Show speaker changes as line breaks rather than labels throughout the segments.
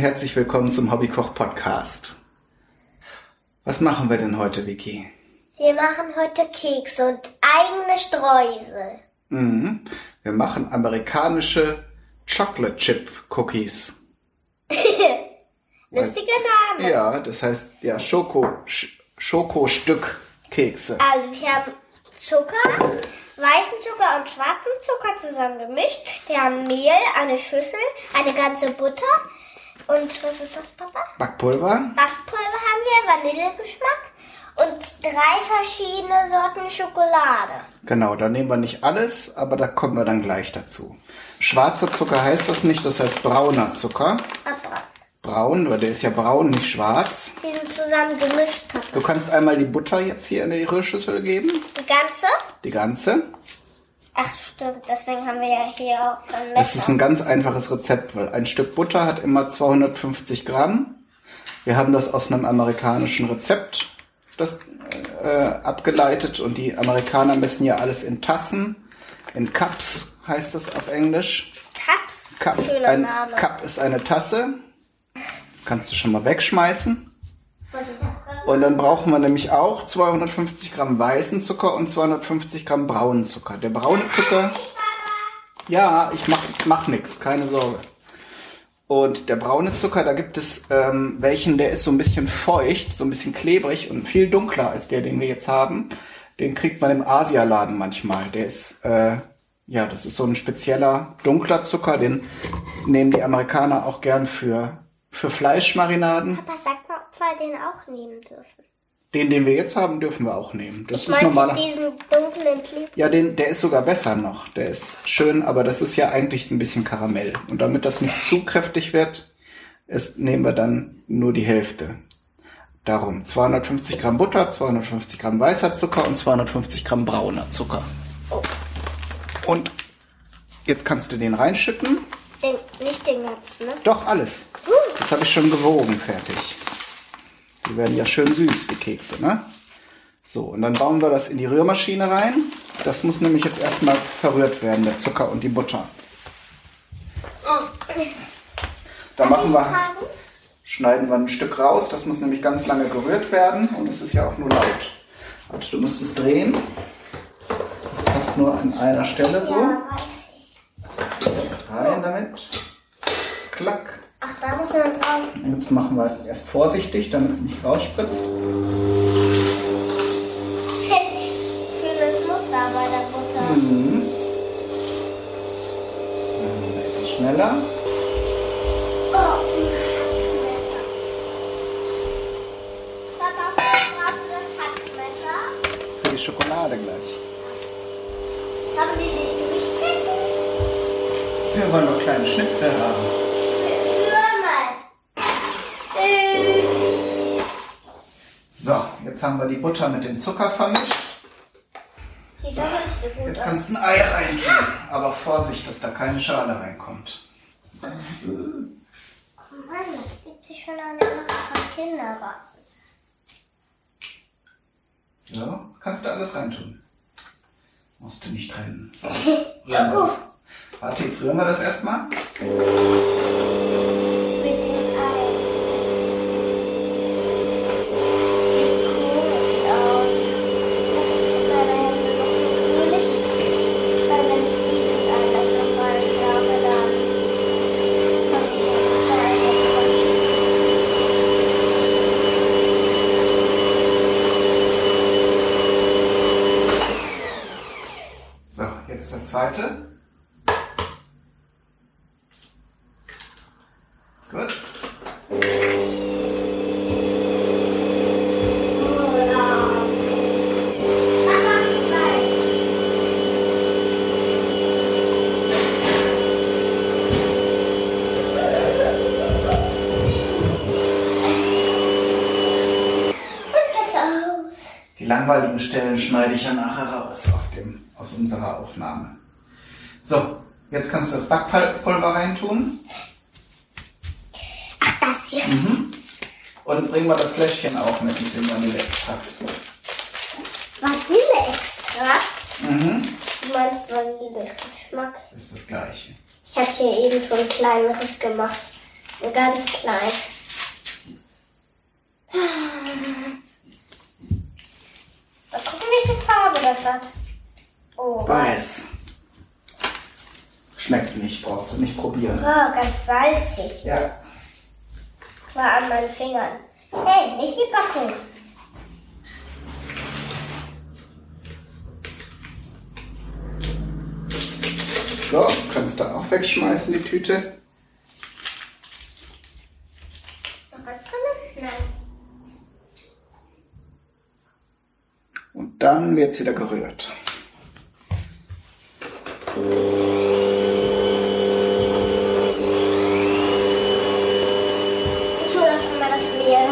Herzlich willkommen zum Hobbykoch Podcast. Was machen wir denn heute, Vicky?
Wir machen heute Kekse und eigene Streusel.
Mhm. Wir machen amerikanische Chocolate Chip Cookies.
Lustiger Name.
Ja, das heißt ja Schoko Sch Schokostück Kekse.
Also wir haben Zucker, weißen Zucker und schwarzen Zucker zusammen gemischt. Wir haben Mehl, eine Schüssel, eine ganze Butter und was ist das, Papa?
Backpulver,
Backpulver haben wir, Vanillegeschmack und drei verschiedene Sorten Schokolade.
genau, da nehmen wir nicht alles, aber da kommen wir dann gleich dazu. Schwarzer Zucker heißt das nicht, das heißt brauner Zucker.
Aber
Braun, weil der ist ja braun, nicht schwarz.
die sind zusammen gemischt, Papa.
Du kannst einmal die Butter jetzt hier in die Rührschüssel geben,
Die ganze?
die ganze.
Ach stimmt, deswegen haben wir ja hier auch ein
Das ist
Messer.
ein ganz einfaches Rezept, weil ein Stück Butter hat immer 250 Gramm. Wir haben das aus einem amerikanischen Rezept das, äh, abgeleitet und die Amerikaner messen ja alles in Tassen, in Cups heißt das auf Englisch.
Cups?
Cup,
Schöner
ein
Name.
Cup ist eine Tasse. Das kannst du schon mal wegschmeißen.
Wollte ich auch
Und dann brauchen wir nämlich auch 250 Gramm weißen Zucker und 250 Gramm braunen Zucker. Der braune Zucker, ja, ich mach, mach nix, keine Sorge. Und der braune Zucker, da gibt es ähm, welchen, der ist so ein bisschen feucht, so ein bisschen klebrig und viel dunkler als der, den wir jetzt haben. Den kriegt man im Asialaden manchmal. Der ist, äh, ja, das ist so ein spezieller dunkler Zucker, den nehmen die Amerikaner auch gern für, für Fleischmarinaden.
Papa, sag wir den auch nehmen dürfen.
Den, den wir jetzt haben, dürfen wir auch nehmen. Das
Ich
ist normaler.
diesen dunklen Kleb.
Ja, den, der ist sogar besser noch. Der ist schön, aber das ist ja eigentlich ein bisschen Karamell. Und damit das nicht zu kräftig wird, ist, nehmen wir dann nur die Hälfte. Darum 250 Gramm Butter, 250 Gramm weißer Zucker und 250 Gramm brauner Zucker. Und jetzt kannst du den reinschütten.
Den, nicht den ganzen, ne?
Doch, alles. Das habe ich schon gewogen, fertig. Die werden ja schön süß, die Kekse, ne? So, und dann bauen wir das in die Rührmaschine rein. Das muss nämlich jetzt erstmal verrührt werden, der Zucker und die Butter. Da machen wir, schneiden wir ein Stück raus. Das muss nämlich ganz lange gerührt werden und es ist ja auch nur laut. Also du musst es drehen. Das passt nur an einer Stelle so. Jetzt rein damit.
Man drauf.
Jetzt machen wir erst vorsichtig, damit es nicht rausspritzt.
Schönes Muster bei der Butter.
Mhm. Etwas schneller.
Oh, Papa, brauchst du das Hackmesser?
Für die Schokolade gleich.
Haben die nicht geschnitten?
Wir wollen noch kleine Schnipsel haben. Jetzt haben wir die Butter mit dem Zucker vermischt.
Sieht aber nicht so gut
Jetzt
aus.
kannst du ein Ei reintun. Aber Vorsicht, dass da keine Schale reinkommt.
Oh Mann, das gibt sich schon an den Kindergarten.
So, kannst du alles reintun. Musst du nicht trennen. So, jetzt rühren wir das. Warte, jetzt rühren wir das erstmal.
Mit dem Ei. Sieht komisch aus. Das tut meine Hände noch so grünlich. Weil wenn ich dieses Ei dafür falsch habe, dann muss ich ja meine Hände waschen.
So, jetzt der zweite. Gut. Die Stellen schneide ich ja nachher raus aus, dem, aus unserer Aufnahme. So, jetzt kannst du das Backpulver reintun.
Ach, das hier.
Und bringen wir das Fläschchen auch mit, mit dem Vanilleextrakt.
Vanilleextrakt? Mhm. Du meinst Vanillegeschmack?
Ist das gleiche.
Ich habe hier eben schon ein kleineres gemacht. Ein ganz klein. Mal gucken, hat. Oh,
Weiß. Schmeckt nicht, brauchst du nicht probieren.
oh ganz salzig.
Ja.
War an meinen Fingern. Hey, nicht die Packung.
So, kannst du auch wegschmeißen, die Tüte.
Noch was drin? Nein.
Dann wird's wieder gerührt.
Ich hole schon mal das Mehl.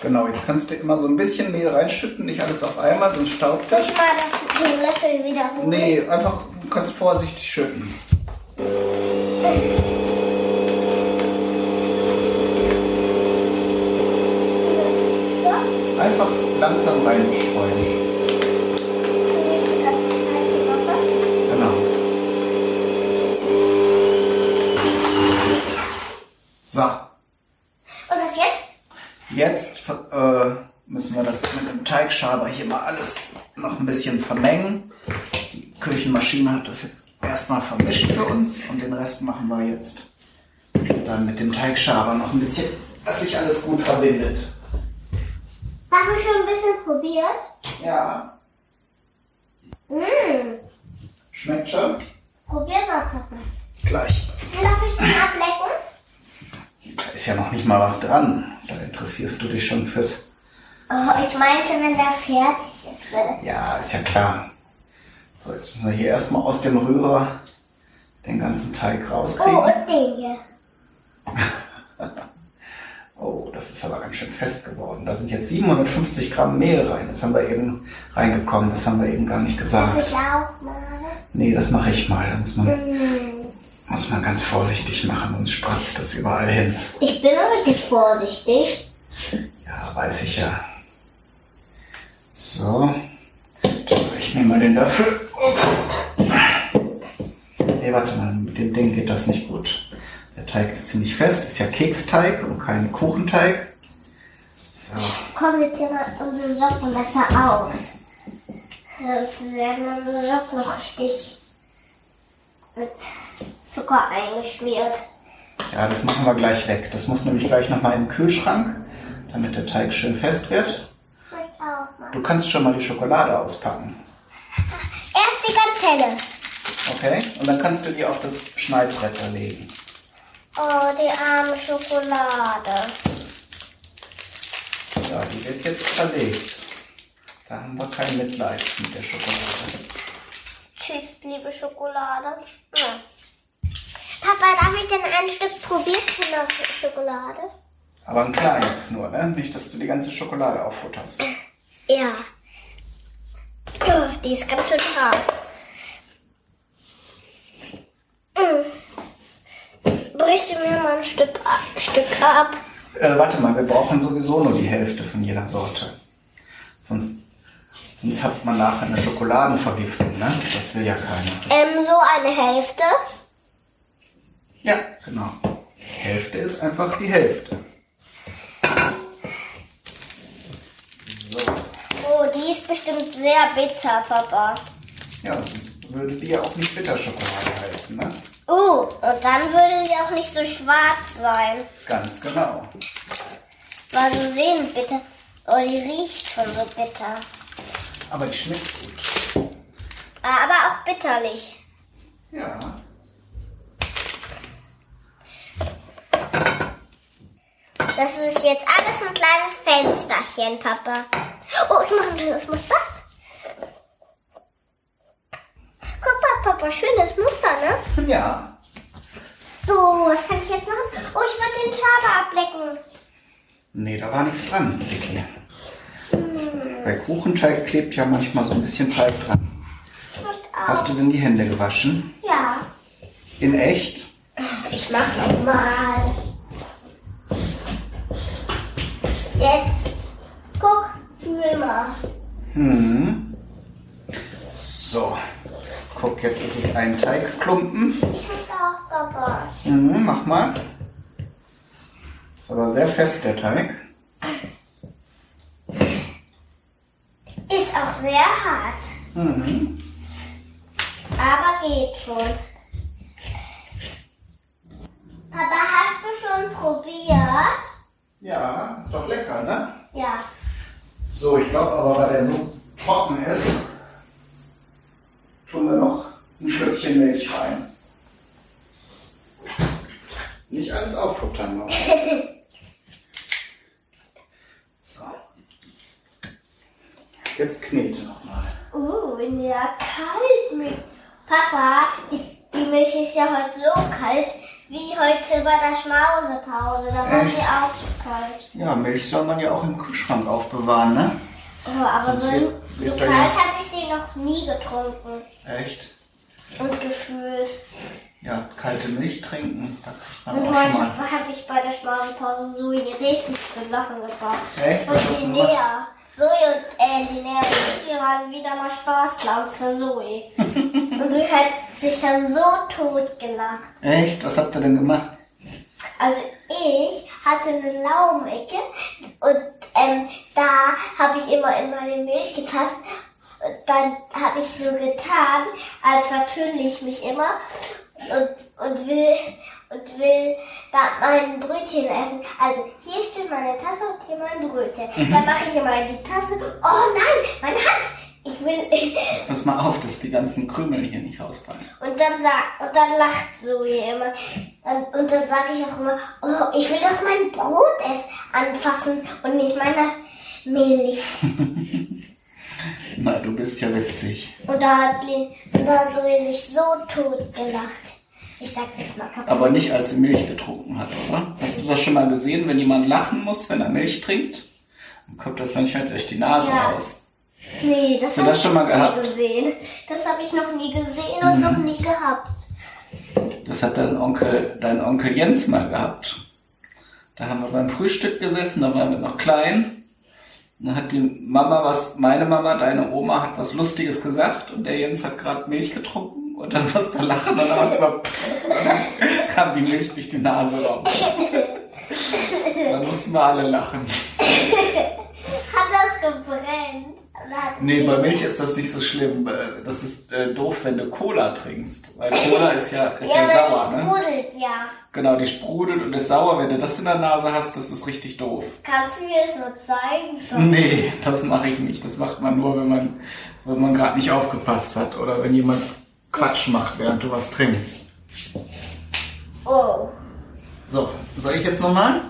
Genau, jetzt kannst du immer so ein bisschen Mehl reinschütten, nicht alles auf einmal, sonst staubt es.
ich mal das, den Löffel wieder holen?
Nee, einfach du kannst vorsichtig schütten. Langsam reinstreuen. Genau. So,
Und das jetzt?
jetzt äh, müssen wir das mit dem Teigschaber hier mal alles noch ein bisschen vermengen. Die Küchenmaschine hat das jetzt erstmal vermischt für uns und den Rest machen wir jetzt dann mit dem Teigschaber noch ein bisschen, dass sich alles gut verbindet.
Habe ich schon ein bisschen probiert?
Ja,
Mmh.
schmeckt schon.
Probier mal, Papa.
Gleich.
Darf ich den ablecken?
Da ist ja noch nicht mal was dran. Da interessierst du dich schon fürs.
Oh, ich meinte, wenn der fertig ist. Will.
Ja, ist ja klar. So, jetzt müssen wir hier erstmal aus dem Rührer den ganzen Teig
Oh,
rauskriegen.
und den hier.
Das ist aber ganz schön fest geworden. Da sind jetzt 750 Gramm Mehl rein. Das haben wir eben reingekommen. Das haben wir eben gar nicht gesagt.
ich auch mal?
Nee, das mache ich mal. Da muss man,
Mmh.
muss man ganz vorsichtig machen, sonst spratzt das überall hin.
Ich bin richtig vorsichtig.
Ja, weiß ich ja. So. Ich nehme mal den Löffel. Nee, warte mal, mit dem Ding geht das nicht gut. Der Teig ist ziemlich fest, ist ja Keksteig und kein Kuchenteig. So,
Kommen jetzt mal unsere Socken besser aus. Sonst werden unsere Socken noch richtig mit Zucker eingeschmiert.
ja, das machen wir gleich weg. Das muss nämlich gleich nochmal in den Kühlschrank, damit der Teig schön fest wird. Du kannst schon mal die Schokolade auspacken.
Erst die ganz helle.
Okay? Und dann kannst du die auf das Schneidbrett legen.
Oh, die arme Schokolade.
So, die wird jetzt zerlegt. Da haben wir kein Mitleid mit der Schokolade.
Tschüss, liebe Schokolade. Ja. Papa, darf ich denn ein Stück probieren von der Schokolade?
Aber ein kleines nur, ne? Nicht, dass du die ganze Schokolade auffutterst.
Ja. Oh, die ist ganz schön hart. Mm. Brichst du mir mal ein Stück, ab- Stück ab?
Äh, warte mal, wir brauchen sowieso nur die Hälfte von jeder Sorte. Sonst, sonst hat man nachher eine Schokoladenvergiftung, ne? Das will ja keiner.
Ähm, so eine Hälfte.
Ja, genau. Hälfte ist einfach die Hälfte. So.
Oh, die ist bestimmt sehr bitter, Papa.
Ja, sonst würde die ja auch nicht Bitterschokolade heißen, ne?
Oh, und dann würde sie auch nicht so schwarz sein.
Ganz genau.
Weil so sehen bitter. Oh, die riecht schon so bitter.
Aber die schmeckt gut.
Aber auch bitterlich.
Ja.
Das ist jetzt alles ein kleines Fensterchen, Papa. Oh, ich mache ein schönes Muster. Papa, schönes Muster, ne?
Ja.
So, was kann ich jetzt machen? Oh, ich würde den Schaber ablecken.
Nee, da war nichts dran, Vicky. Bei Kuchenteig klebt ja manchmal so ein bisschen Teig dran. Hast du denn die Hände gewaschen?
Ja.
In echt?
Ich mach noch mal. Jetzt. Guck, fühl mal.
Hm. So. Guck, jetzt ist es ein Teigklumpen. Mhm, mach mal. Ist aber sehr fest, der Teig.
Ist auch sehr hart.
Mhm.
Aber geht schon. Papa, hast du schon probiert?
Ja, ist doch lecker, ne?
Ja.
So, ich glaube aber, weil der so trocken ist, tun wir noch ein Schlückchen Milch rein. Nicht alles auffuttern noch. So. Jetzt knete nochmal.
Uh, ja, kalt mit. Papa, die, die Milch ist ja heute so kalt, wie heute bei der Schmausepause. Da war sie auch so kalt.
Ja, Milch soll man ja auch im Kühlschrank aufbewahren, ne?
Oh, aber
Sonst
so,
wird-
so
wird da
kalt
ja-
habe ich sie noch nie getrunken
Echt?
und gefühlt.
Ja, kalte Milch trinken, da kriegt man
Und
auch schon
heute
mal.
habe ich bei der Schmausepause Zoe richtig zu lachen gebracht.
Echt?
Und
Was hast du
die
gemacht?
Lea. Zoe und äh, die Lea und ich, wir waren wieder mal Spaßclowns für Zoe. und Zoe hat sich dann so tot gelacht.
Echt? Was habt ihr denn gemacht?
Also ich hatte eine Laubenecke und ähm, da habe ich immer in meine Milch getastet. Und dann habe ich so getan, als vertülle ich mich immer und, und will und will da mein Brötchen essen. Also hier steht meine Tasse und hier mein Brötchen. Dann mache ich immer die Tasse. Oh nein, meine Hand! Ich will
Pass mal auf, dass die ganzen Krümel hier nicht rausfallen.
Und dann sagt, und dann lacht Zoe immer. Dann, und dann sage ich auch immer, oh, ich will doch mein Brot erst anfassen und nicht meine Milch.
Na, du bist ja witzig.
Und da hat, Lin- und da hat Zoe sich so tot gelacht. Ich sag jetzt mal kaputt.
Aber nicht, als sie Milch getrunken hat, oder? Hast du das schon mal gesehen, wenn jemand lachen muss, wenn er Milch trinkt? Dann kommt das manchmal durch die Nase
Ja.
raus.
Nee, das
Hast du
habe
das
ich
schon mal
noch
gehabt?
nie gesehen. Das habe ich noch nie gesehen und noch nie gehabt.
Das hat dein Onkel, dein Onkel Jens mal gehabt. Da haben wir beim Frühstück gesessen, da waren wir noch klein. Dann hat die Mama was, meine Mama, deine Oma hat was Lustiges gesagt und der Jens hat gerade Milch getrunken und dann was zu lachen und dann hat so, kam die Milch durch die Nase raus. Dann mussten wir alle lachen.
Hat das gebrennt?
Nee, bei Milch ist das nicht so schlimm. Äh, Das ist äh, doof, wenn du Cola trinkst. Weil Cola ist ja, ist ja,
aber
sauer,
die
ne?
sprudelt ja.
Genau, die sprudelt und ist sauer. Wenn du das in der Nase hast, das ist richtig doof.
Kannst du mir das so zeigen?
Nee, das mache ich nicht. Das macht man nur, wenn man, wenn man gerade nicht aufgepasst hat. Oder wenn jemand Quatsch macht, während du was trinkst.
Oh.
So, soll ich jetzt nochmal?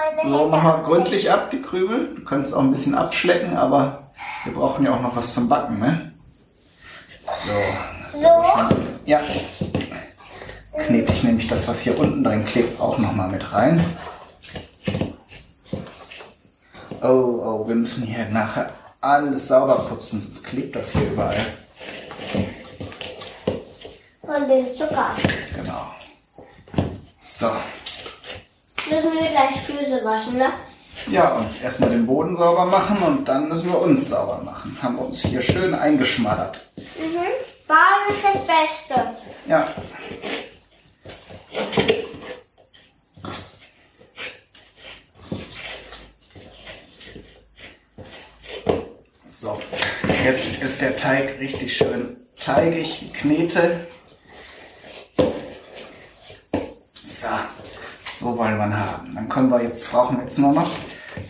Meine
So, mach mal gründlich ab, die Krümel. Du kannst auch ein bisschen abschlecken, aber wir brauchen ja auch noch was zum Backen, ne? So.
So?
Ja. Knete ich nämlich das, was hier unten drin klebt, auch nochmal mit rein. Oh, oh, wir müssen hier nachher alles sauber putzen, sonst klebt das hier überall.
Von dem Zucker.
Genau. So.
Müssen wir gleich Füße waschen, ne?
Ja, und erstmal den Boden sauber machen und dann müssen wir uns sauber machen. Haben wir uns hier schön eingeschmattert.
Mhm. Baden ist das Beste.
Ja. So, jetzt ist der Teig richtig schön teigig, ich knete. So, so wollen wir ihn haben. Dann können wir jetzt, brauchen wir jetzt nur noch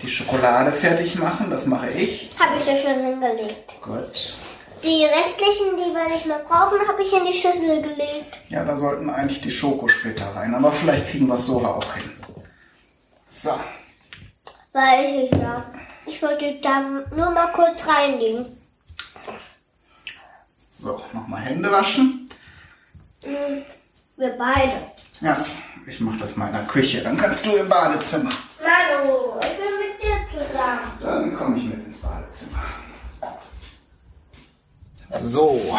die Schokolade fertig machen. Das mache ich.
Habe ich ja schon hingelegt.
Gut.
Die restlichen, die wir nicht mehr brauchen, habe ich in die Schüssel gelegt.
Ja, da sollten eigentlich die Schokosplitter rein, aber vielleicht kriegen wir es so auch hin. So,
Weiß ich ja. Ich wollte dann nur mal kurz reinlegen.
so, nochmal Hände waschen.
Mhm. Wir beide.
Ja, ich mache das mal in der Küche, dann kannst du im Badezimmer.
Manu, ich bin mit dir zusammen.
Dann komme ich mit ins Badezimmer. So,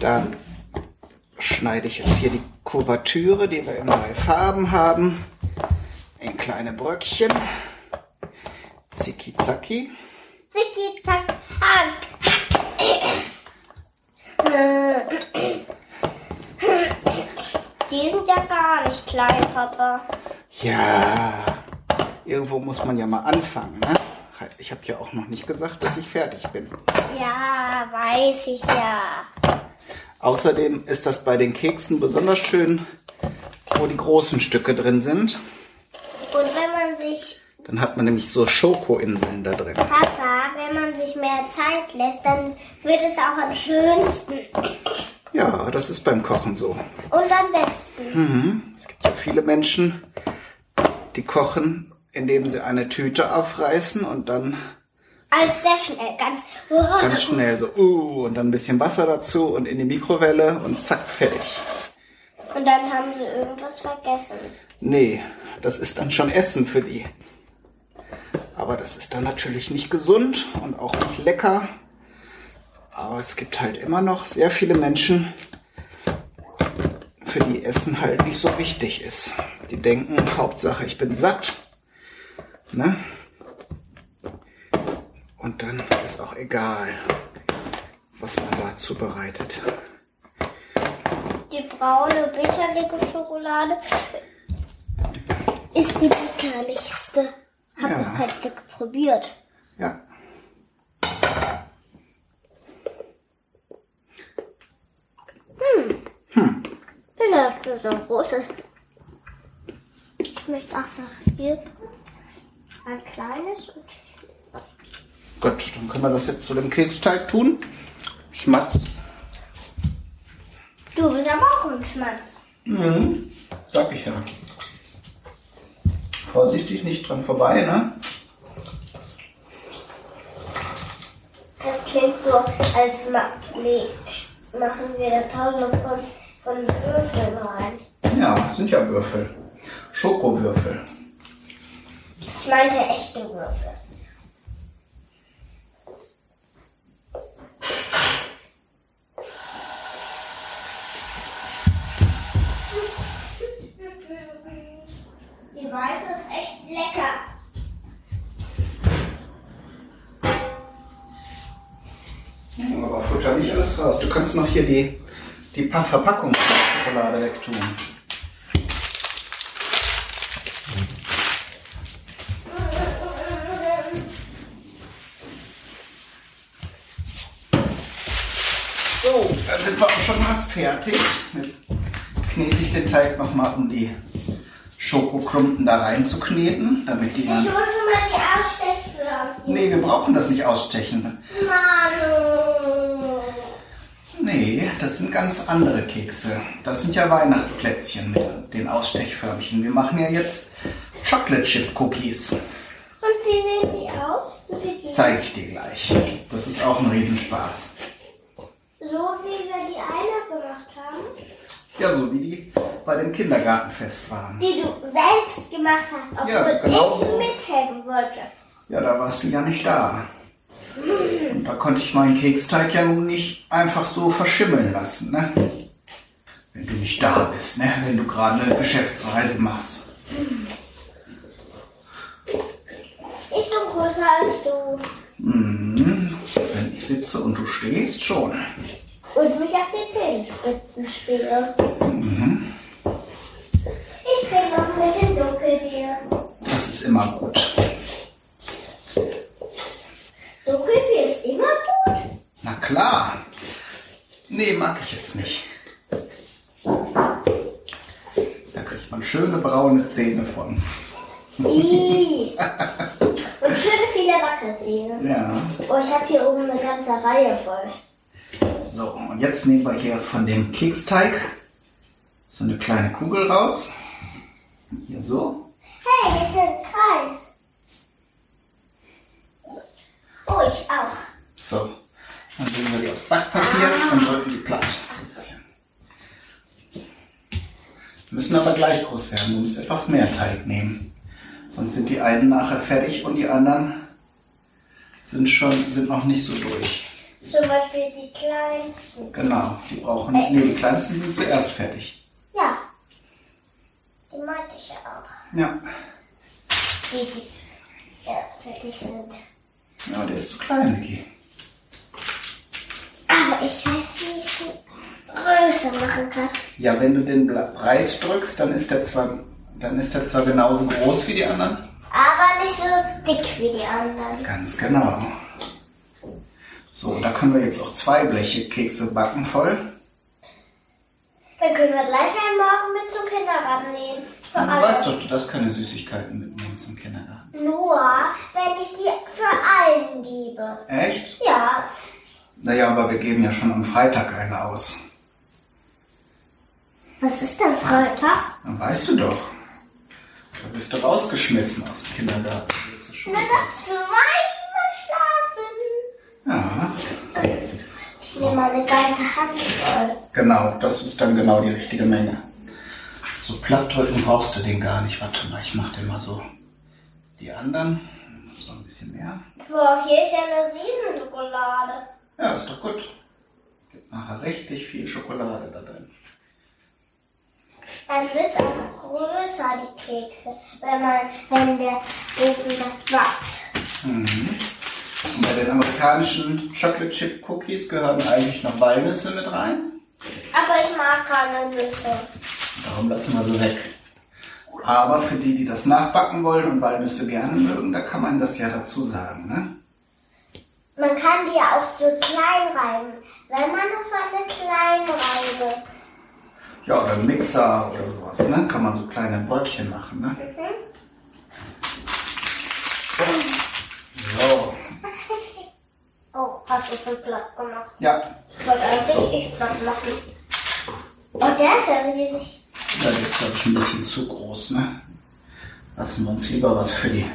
dann schneide ich jetzt hier die Kuvertüre, die wir in drei Farben haben, in kleine Bröckchen. Zicki zacki.
Ja gar nicht klein, Papa.
Ja, irgendwo muss man ja mal anfangen, ne? Ich habe ja auch noch nicht gesagt, dass ich fertig bin.
Ja, weiß ich ja.
Außerdem ist das bei den Keksen besonders schön, wo die großen Stücke drin sind.
Und wenn man sich,
Dann hat man nämlich so Schokoinseln da drin.
Papa, wenn man sich mehr Zeit lässt, dann wird es auch am schönsten
Ja, das ist beim Kochen so.
und am besten.
Es gibt ja viele Menschen, die kochen, indem sie eine Tüte aufreißen und dann
Also sehr schnell, ganz.
ganz schnell so, uh, und dann ein bisschen Wasser dazu und in die Mikrowelle und zack, fertig.
Und dann haben sie irgendwas vergessen.
Nee, das ist dann schon Essen für die. Aber das ist dann natürlich nicht gesund und auch nicht lecker. Aber es gibt halt immer noch sehr viele Menschen, für die Essen halt nicht so wichtig ist. Die denken, Hauptsache ich bin satt. Ne? Und dann ist auch egal, was man da zubereitet.
Die braune, bitterliche Schokolade ist die bitterlichste. Hab
Ja.
noch kein Stück probiert.
Ja.
Ich dachte, so großes. Ich möchte auch noch hier ein kleines und
Gut, dann können wir das jetzt zu dem Keksteig tun. Schmatz.
Du bist aber auch ein Schmatz.
Sag ich ja. Vorsichtig, nicht dran vorbei, ne?
Das klingt so, als ma nee, machen wir da tausende von, von Würfeln rein.
Ja, sind ja Würfel. Schokowürfel.
Ich meinte echte Würfel. Die weiße ist echt lecker.
Aber futter nicht alles raus. Du kannst noch hier die, die Verpackung von der Schokolade wegtun. So, dann sind wir auch schon fast fertig. Jetzt knete ich den Teig nochmal, um die Schokoklumpen da rein zu kneten, damit die
Ich
dann...
hole schon mal die Ausstechförmchen.
Nee, wir brauchen das nicht ausstechen.
Manu.
Nee, das sind ganz andere Kekse. Das sind ja Weihnachtsplätzchen mit den Ausstechförmchen. Wir machen ja jetzt Chocolate Chip Cookies.
Und wie sehen die aus?
Zeige ich dir gleich. Das ist auch ein Riesenspaß.
So wie wir die eine gemacht haben,
Ja, so wie die bei dem Kindergartenfest waren.
die du selbst gemacht hast, obwohl
Ja, genau
ich
so.
mithelfen wollte.
Ja, da warst du ja nicht da. Und da konnte ich meinen Keksteig ja nun nicht einfach so verschimmeln lassen, ne? Wenn du nicht da bist, ne? Wenn du gerade eine Geschäftsreise machst.
Ich bin größer als du.
Mhm. Wenn ich sitze und du stehst, schon.
Und mich auf die Zehenspitzen spiele.
Mhm.
Ich krieg noch ein bisschen Dunkelbier.
Das ist immer gut.
Dunkelbier ist immer gut.
Na klar. Nee, mag ich jetzt nicht. Da kriegt man schöne braune Zähne von.
Ih. Und schöne viele Wackelzähne.
Ja.
Oh, ich habe hier oben eine ganze Reihe voll.
So, und jetzt nehmen wir hier von dem Keksteig so eine kleine Kugel raus. Hier so.
Hey, hier ist ein Kreis. Oh, ich auch.
So. Dann legen wir die aufs Backpapier und drücken die platt. So ein bisschen. Müssen aber gleich groß werden. Du musst etwas mehr Teig nehmen. Sonst sind die einen nachher fertig und die anderen sind schon, sind noch nicht so durch.
Zum Beispiel die kleinsten.
Genau, die brauchen, nee, die kleinsten sind zuerst fertig.
Ja. Die meinte ich ja auch.
Ja,
Die, die ja, fertig sind.
ja der ist zu klein, Vicky.
Ich weiß, wie ich sie größer machen kann.
Ja, wenn du den breit drückst, dann ist der zwar, dann ist der zwar genauso groß wie die anderen.
Aber nicht so dick wie die anderen.
Ganz genau. So, da können wir jetzt auch zwei Bleche Kekse backen voll.
Dann können wir gleich einen Morgen mit zum Kindergarten nehmen.
Du
alle.
weißt doch, du darfst keine Süßigkeiten mitnehmen zum Kindergarten.
Nur, wenn ich die für allen gebe.
Echt?
Ja,
Naja, aber wir geben ja schon am Freitag eine aus.
was ist denn Freitag?
Dann weißt du doch. Da bist du rausgeschmissen aus dem Kindergarten. Schule.
Na, das zweimal schlafen.
Ja,
Ich nehme meine ganze Hand voll.
genau. Das ist dann genau die richtige Menge. So platt drücken brauchst du den gar nicht. Warte mal, ich mach den mal so. Die anderen. Noch ein bisschen mehr.
Boah, hier ist ja eine Riesenschokolade.
Ja, ist doch gut. Gibt nachher richtig viel Schokolade da drin.
Dann wird es auch größer, die Kekse, wenn, man, wenn der Ofen das backt.
Und bei den amerikanischen Chocolate Chip Cookies gehören eigentlich noch Walnüsse mit rein.
Aber ich mag keine Nüsse.
Darum lassen wir sie weg. Aber für die, die das nachbacken wollen und Walnüsse gerne mögen, da kann man das ja dazu sagen. Ne?
Man kann die ja auch so klein reiben. Wenn man auf eine klein reibe.
Ja, oder Mixer oder sowas. Ne? Kann man so kleine Brötchen machen. Ne? So.
Oh, hast du schon platt gemacht.
Ja,
Ich wollte eigentlich ich platt machen. Oh, der ist ja riesig.
das ist, glaube ich, ein bisschen zu groß. Ne? Lassen wir uns lieber was für die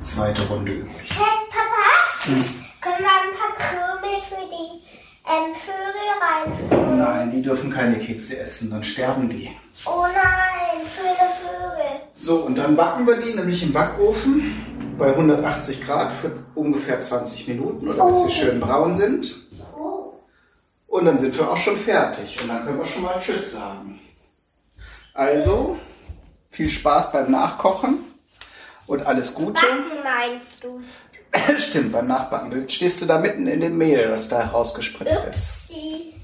zweite Runde übrig.
Hey, Papa, können wir ein paar Krümel für die ähm, Vögel reinstellen?
Nein, die dürfen keine Kekse essen, dann sterben die.
Oh nein, schöne Vögel.
So, und dann backen wir die nämlich im Backofen bei 180 Grad für ungefähr 20 Minuten oder bis sie schön braun sind.
Oh.
Und dann sind wir auch schon fertig und dann können wir schon mal Tschüss sagen. Also, viel Spaß beim Nachkochen und alles Gute.
Backen meinst du?
Stimmt, beim Nachbacken. Stehst du da mitten in dem Mehl, das da rausgespritzt ist.
Upsi.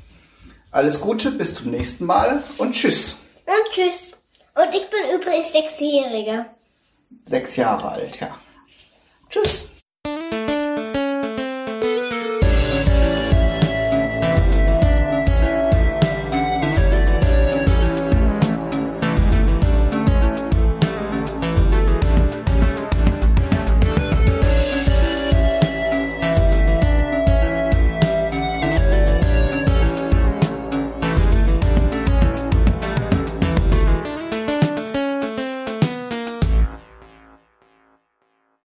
Alles Gute, bis zum nächsten Mal und Tschüss.
Und tschüss. Und ich bin übrigens Sechsjährige.
Sechs Jahre alt, ja. Tschüss.